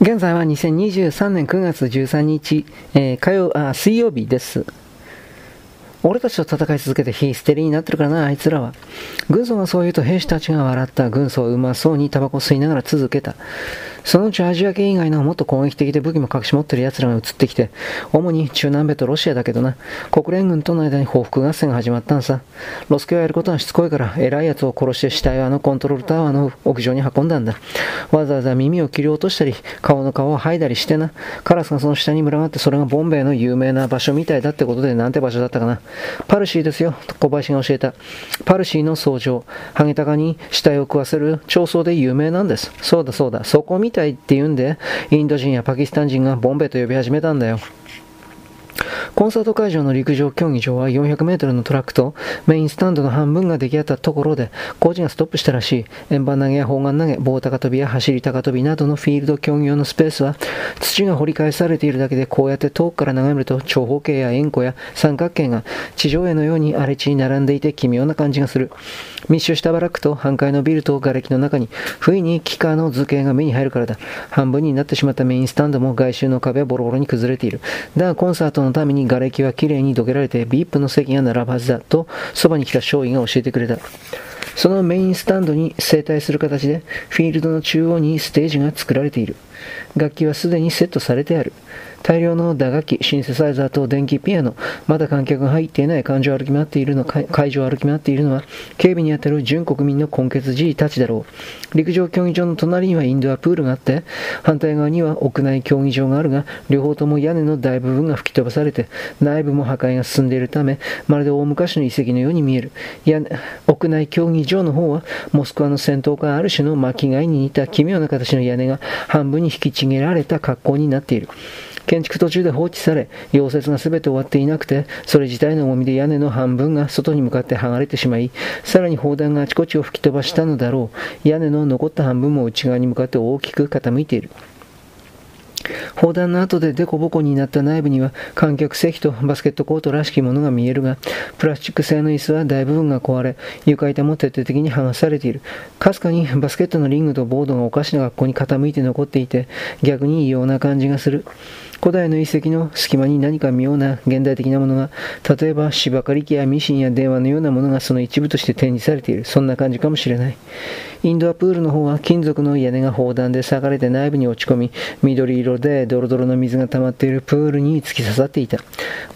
現在は2023年9月13日、えー、火曜あ水曜日です。俺たちと戦い続けてヒステリーになってるからな、あいつらは。軍曹がそう言うと兵士たちが笑った。軍曹はうまそうにタバコ吸いながら続けた。そのうちアジア系以外のもっと攻撃的で武器も隠し持ってる奴らが移ってきて、主に中南米とロシアだけどな、国連軍との間に報復合戦が始まったんさ。ロスケをやることはしつこいから、偉い奴を殺して死体をあのコントロールタワーの屋上に運んだんだ。わざわざ耳を切り落としたり、顔の皮を剥いだりしてな、カラスがその下に群がってそれがボンベイの有名な場所みたいだってことでなんて場所だったかな。パルシーですよ、と小林が教えた。パルシーの総長、ハゲタカに死体を食わせる長宗で有名なんです。そうだそうだ、そこ見みたいって言うんで、インド人やパキスタン人がボンベと呼び始めたんだよ。コンサート会場の陸上競技場は400メートルのトラックとメインスタンドの半分が出来上がったところで工事がストップしたらしい。円盤投げや砲丸投げ、棒高跳びや走り高跳びなどのフィールド競技用のスペースは土が掘り返されているだけでこうやって遠くから眺めると長方形や円弧や三角形が地上絵のように荒れ地に並んでいて奇妙な感じがする。密集したバラックと半壊のビルと瓦礫の中に不意に幾何の図形が目に入るからだ。半分になってしまったメインスタンドも外周の壁はボロボロに崩れている。だがコンサートのために瓦礫はきれいにどけられて VIP の席が並ぶはずだとそばに来た少尉が教えてくれた。そのメインスタンドに整体する形でフィールドの中央にステージが作られている。楽器はすでにセットされてある。大量の打楽器、シンセサイザーと電気ピアノ、まだ観客が入っていない会場を歩き回っているの会場を歩き回っているのは、警備に当たる準国民の根血寺たちだろう。陸上競技場の隣にはインドアプールがあって、反対側には屋内競技場があるが、両方とも屋根の大部分が吹き飛ばされて、内部も破壊が進んでいるため、まるで大昔の遺跡のように見える。屋屋内競技場の方は、モスクワの戦闘家ある種の巻き貝に似た奇妙な形の屋根が半分に引きちぎられた格好になっている。建築途中で放置され、溶接が全て終わっていなくて、それ自体の重みで屋根の半分が外に向かって剥がれてしまい、さらに砲弾があちこちを吹き飛ばしたのだろう。屋根の残った半分も内側に向かって大きく傾いている。砲弾の後でデコボコになった内部には観客席とバスケットコートらしきものが見えるが、プラスチック製の椅子は大部分が壊れ、床板も徹底的に剥がされている。かすかにバスケットのリングとボードがおかしな学校に傾いて残っていて、逆に異様な感じがする。古代の遺跡の隙間に何か妙な現代的なものが、例えば芝刈り機やミシンや電話のようなものがその一部として展示されている。そんな感じかもしれない。インドアプールの方は金属の屋根が砲弾で裂かれて内部に落ち込み、緑色でドロドロの水が溜まっているプールに突き刺さっていた。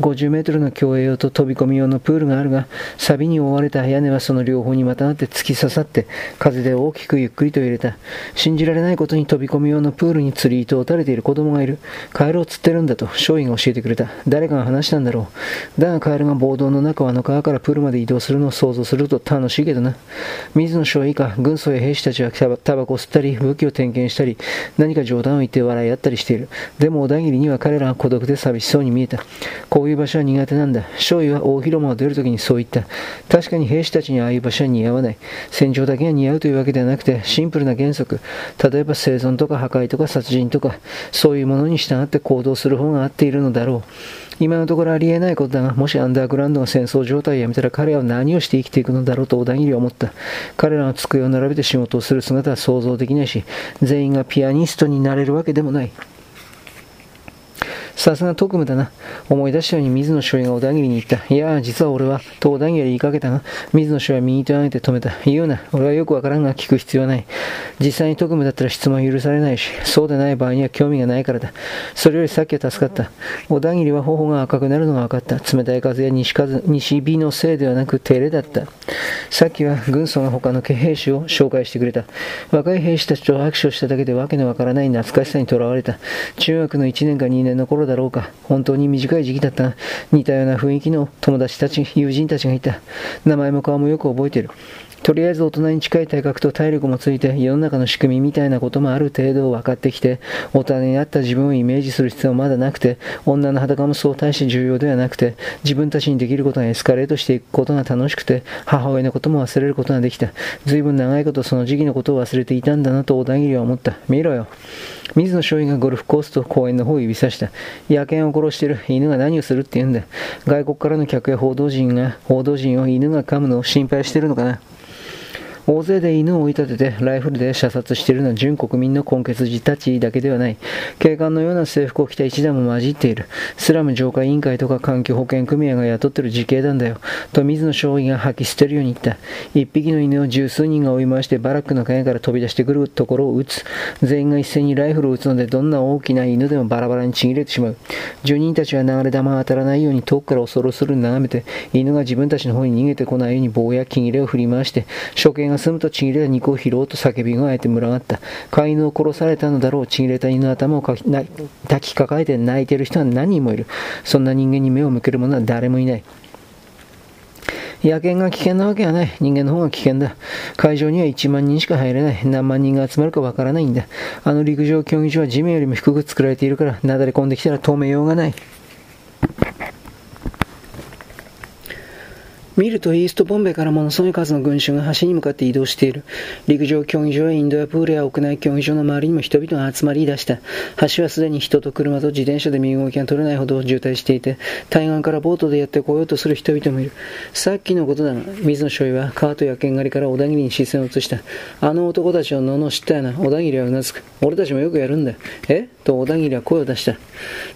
50メートルの競泳用と飛び込み用のプールがあるが、錆に覆われた屋根はその両方にまたがって突き刺さって、風で大きくゆっくりと揺れた。信じられないことに飛び込み用のプールに釣り糸を打たれている子供がいる。カエルを釣ってるんだと、少尉が教えてくれた。誰かが話したんだろう。だがカエルが暴動の中をあの川からプールまで移動するのを想像すると楽しいけどな。水野少尉か、軍曹や兵士たちはタバコを吸ったり、武器を点検したり、何か冗談を言って笑い合ったりしている。でも小田切には彼らは孤独で寂しそうに見えた。こういう場所は苦手なんだ。少尉は大広間を出るときにそう言った。確かに兵士たちにああいう場所は似合わない。戦場だけが似合うというわけではなくて、シンプルな原則。例えば生存とか破壊とか殺人とか、そういうものに従って行動する方が合っているのだろう。今のところありえないことだが、もしアンダーグラウンドが戦争状態をやめたら彼らは何をして生きていくのだろうと小田切は思った。彼らが机を並べて仕事をする姿は想像できないし、全員がピアニストになれるわけでもない。さすが特務だな。思い出したように水野少尉が小田切に言った。いや実は俺は、と小田切は言いかけたが、水野少尉は右手を上げて止めた。言うな。俺はよくわからんが聞く必要はない。実際に特務だったら質問は許されないし、そうでない場合には興味がないからだ。それよりさっきは助かった。小田切は頬が赤くなるのが分かった。冷たい風や西風西日のせいではなく照れだった。さっきは軍曹が他の兵士を紹介してくれた。若い兵士たちと握手をしただけでわけのわからない懐かしさにとらわれた。中学の1年か2年の頃だだろうか。本当に短い時期だった。似たような雰囲気の友達たち、友人たちがいた。名前も顔もよく覚えている。とりあえず大人に近い体格と体力もついて世の中の仕組みみたいなこともある程度分かってきて大人になった自分をイメージする必要はまだなくて女の裸もそう大して重要ではなくて自分たちにできることがエスカレートしていくことが楽しくて母親のことも忘れることができた随分長いことその時期のことを忘れていたんだなと小田切は思った見ろよ水野少尉がゴルフコースと公園の方を指さした。野犬を殺してる犬が何をするって言うんだ。外国からの客や報道陣が、報道陣を犬が噛むのを心配してるのかな。大勢で犬を追い立ててライフルで射殺しているのは純国民の根血児たちだけではない。警官のような制服を着た一団も混じっている。スラム浄化委員会とか環境保険組合が雇ってる自警団だよ。と水野将棋が吐き捨てるように言った。一匹の犬を十数人が追い回してバラックの陰から飛び出してくるところを撃つ。全員が一斉にライフルを撃つのでどんな大きな犬でもバラバラにちぎれてしまう。住人たちは流れ弾が当たらないように遠くから恐る恐る眺めて、犬が自分たちの方に逃げてこないように棒や木切れを振り回して、処刑が済むとちぎれた肉を拾おうと叫び声えて群がった。飼い犬を殺されたのだろう。ちぎれた犬の頭をかき抱きかかえて泣いている人は何人もいる。そんな人間に目を向ける者は誰もいない。野犬が危険なわけはない。人間の方が危険だ。会場には1万人しか入れない。何万人が集まるかわからないんだ。あの陸上競技場は地面よりも低く作られているから、なだれ込んできたら止めようがない。見るとイーストボンベからものすごい数の群衆が橋に向かって移動している。陸上競技場やインドやプールや屋内競技場の周りにも人々が集まり出した。橋はすでに人と車と自転車で身動きが取れないほど渋滞していて、対岸からボートでやってこようとする人々もいる。さっきのことだが、水野少尉はカートや剣狩りから小田切に視線を移した。あの男たちを罵ったよな。小田切はうなずく。俺たちもよくやるんだ。え？と小田切は声を出した。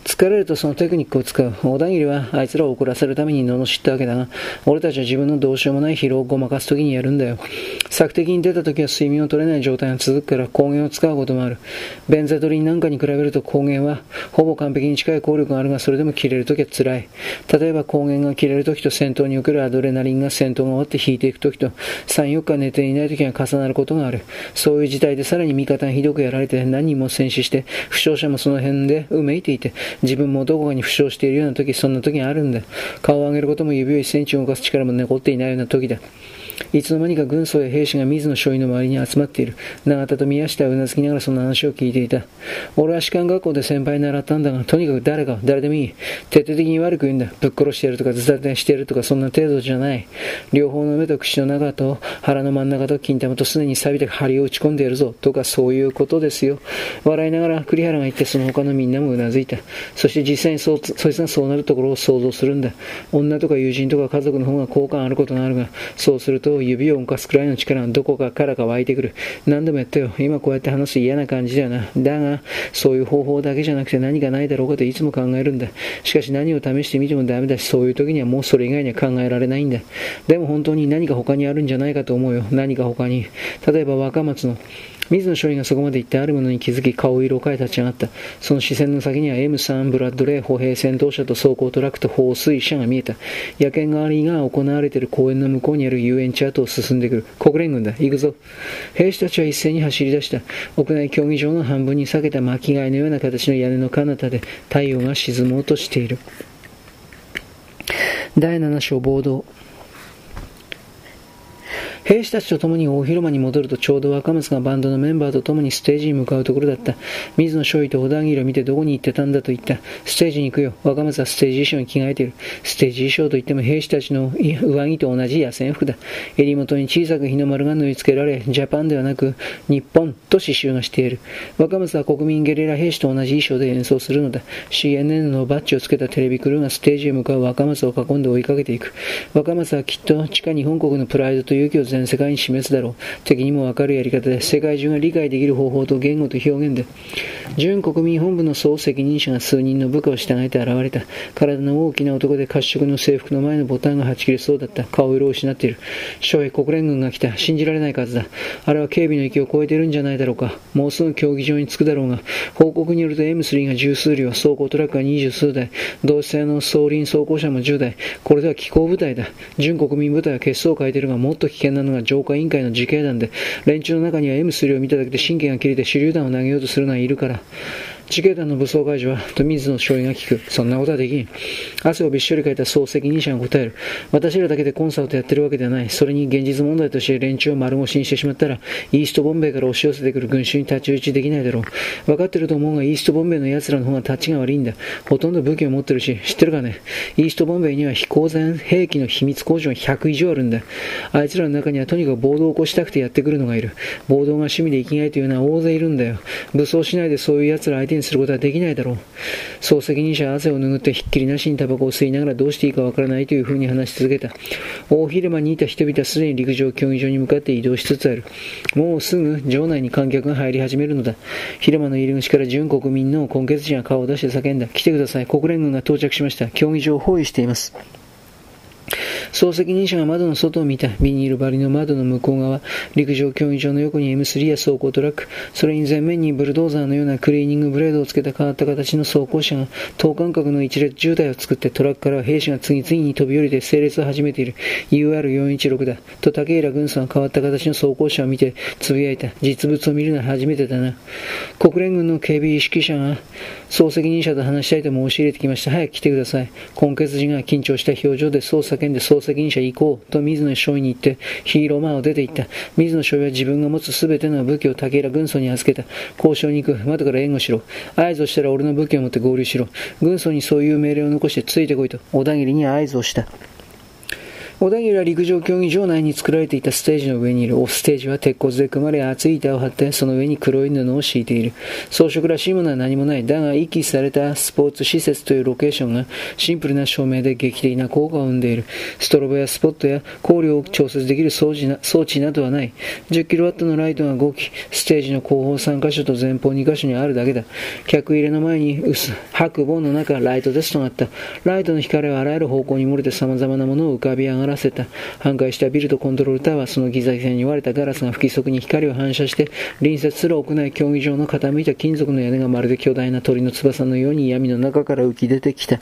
疲れるとそのテクニックを使う。小田切はあいつらを怒らせるために罵ったわけだが、俺たちは自分のどうしようもない疲労をごまかすときにやるんだよ。索敵に出たときは睡眠を取れない状態が続くから抗原を使うこともある。ベンザトリンなんかに比べると抗原はほぼ完璧に近い効力があるがそれでも切れるときは辛い。例えば抗原が切れるときと戦闘におけるアドレナリンが戦闘が終わって引いていくときと3、4日寝ていないときが重なることがある。そういう事態でさらに味方がひどくやられて何人も戦死して負傷者もその辺でうめいていて自分もどこかに負傷しているようなときそんなときがあるんだ。顔を上げることも指を1センチ動かす力も残っていないような時だ。いつの間にか軍曹や兵士が水野少尉の周りに集まっている。永田と宮下はうなずきながらその話を聞いていた。俺は士官学校で先輩に習ったんだが、とにかく誰か、誰でもいい。徹底的に悪く言うんだ。ぶっ殺してやるとか、ずたてしてやるとか、そんな程度じゃない。両方の目と口の中と腹の真ん中と金玉とすでに錆びた針を打ち込んでやるぞ。とか、そういうことですよ。笑いながら栗原が言って、その他のみんなもうなずいた。そして実際にそ、そいつがそうなるところを想像するんだ。女とか友人とか家族の方が好感あることがあるが、そうするとと指を動かすくらいの力がどこかからか湧いてくる。何度もやったよ。今こうやって話す嫌な感じだよな。だが、そういう方法だけじゃなくて何かないだろうかといつも考えるんだ。しかし何を試してみてもダメだし、そういう時にはもうそれ以外には考えられないんだ。でも本当に何か他にあるんじゃないかと思うよ。何か他に。例えば若松の水野少尉がそこまで行ってあるものに気づき顔色を変え立ち上がった。その視線の先には M3 ブラッドレー歩兵戦闘車と走行トラックと放水車が見えた。野犬狩りが行われている公園の向こうにある遊園地跡を進んでくる。国連軍だ。行くぞ。兵士たちは一斉に走り出した。屋内競技場の半分に裂けた巻き貝のような形の屋根の彼方で太陽が沈もうとしている。第7章暴動。兵士たちと共に大広間に戻るとちょうど若松がバンドのメンバーと共にステージに向かうところだった。水野少尉と小田切を見てどこに行ってたんだと言った。ステージに行くよ。若松はステージ衣装に着替えている。ステージ衣装といっても兵士たちの上着と同じ野戦服だ。襟元に小さく日の丸が縫い付けられ、ジャパンではなく日本と刺繍がしている。若松は国民ゲリラ兵士と同じ衣装で演奏するのだ。CNN のバッジをつけたテレビクルーがステージへ向かう若松を囲んで追いかけていく。若松はきっと地下日本国のプライドと勇気を全世界に示すだろう。敵にもわかるやり方で、世界中が理解できる方法と言語と表現で、準国民本部の総責任者が数人の部下を従えて現れた。体の大きな男で褐色の制服の前のボタンがはち切れそうだった。顔色を失っている。将兵国連軍が来た。信じられない数だ。あれは警備の域を超えているんじゃないだろうか。もうすぐ競技場に着くだろうが、報告によると M3 が十数両、走行トラックが二十数台、同性の総輪走行車も10台。これでは機構部隊だ。準国民部隊は結束を変えているが、もっと危険なのが浄化委員会の自警団で、連中の中には M3 を見ただけで神経が切れて手榴弾を投げようとするのはいるから、自警団の武装解除は、と水野少尉が聞く。そんなことはできん。汗をびっしょりかいた総責任者が答える。私らだけでコンサートやってるわけではない。それに現実問題として連中を丸腰にしてしまったら、イーストボンベイから押し寄せてくる群衆に太刀打ちできないだろう。分かってると思うが、イーストボンベイの奴らの方が立ちが悪いんだ。ほとんど武器を持ってるし、知ってるかね。イーストボンベイには非公然兵器の秘密工場が100以上あるんだ。あいつらの中にはとにかく暴動を起こしたくてやってくるのがいる。暴動が趣味で生きがいというのは大勢いるんだよ。武装しないでそういう奴ら相手見することはできないだろう。総責任者は汗を拭ってひっきりなしにタバコを吸いながらどうしていいかわからないというふうに話し続けた。大広間にいた人々はすでに陸上競技場に向かって移動しつつある。もうすぐ場内に観客が入り始めるのだ。広間の入り口から準国民の根血人が顔を出して叫んだ。来てください。国連軍が到着しました。競技場を包囲しています。総責任者が窓の外を見た。ビニール張りの窓の向こう側、陸上競技場の横に M3 や走行トラック、それに前面にブルドーザーのようなクリーニングブレードをつけた変わった形の走行車が等間隔の一列渋滞を作ってトラックからは兵士が次々に飛び降りて整列を始めている。UR416 だ。と竹平軍曹が変わった形の走行車を見てつぶやいた。実物を見るのは初めてだな。国連軍の警備意識者が総責任者と話したいと申し入れてきました。早く来てください。根血寺が緊張した表情でそう叫んで総責任者行こうと水野少尉に言ってヒーローマンを出て行った。水野少尉は自分が持つ全ての武器を竹浦軍曹に預けた。交渉に行く。窓から援護しろ。合図をしたら俺の武器を持って合流しろ。軍曹にそういう命令を残してついてこいと小田切に合図をした。小田切は陸上競技場内に作られていたステージの上にいる。オフステージは鉄骨で組まれ厚い板を張ってその上に黒い布を敷いている。装飾らしいものは何もない。だが、遺棄されたスポーツ施設というロケーションがシンプルな照明で劇的な効果を生んでいる。ストロボやスポットや光量を調節できる装置な装置などはない。10kW のライトが5機、ステージの後方3箇所と前方2箇所にあるだけだ。客入れの前に薄、白棒の中、ライトテストがあった。ライトの光はあらゆる方向に漏れて様々なものを浮かび上がるらせた。半壊したビルとコントロールタワー、そのギザギザに割れたガラスが不規則に光を反射して、隣接する屋内競技場の傾いた金属の屋根がまるで巨大な鳥の翼のように闇の中から浮き出てきた。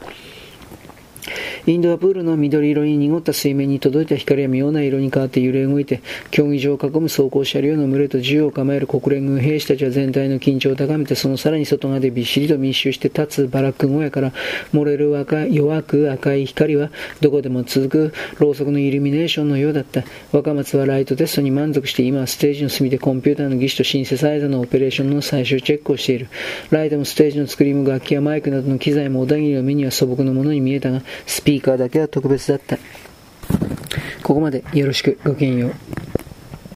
インドアプールの緑色に濁った水面に届いた光は妙な色に変わって揺れ動いて、競技場を囲む走行車両の群れと銃を構える国連軍兵士たちは全体の緊張を高めて、そのさらに外側でびっしりと密集して立つバラック小屋から漏れる赤い弱く赤い光はどこでも続くろうそくのイルミネーションのようだった。若松はライトテストに満足して今はステージの隅でコンピューターの技師とシンセサイザーのオペレーションの最終チェックをしている。ライトもステージの作りも楽器やマイクなどの機材も小田切の目には素朴なものに見えたが、スピーピーカーだけは特別だった。ここまでよろしくごきげんよう。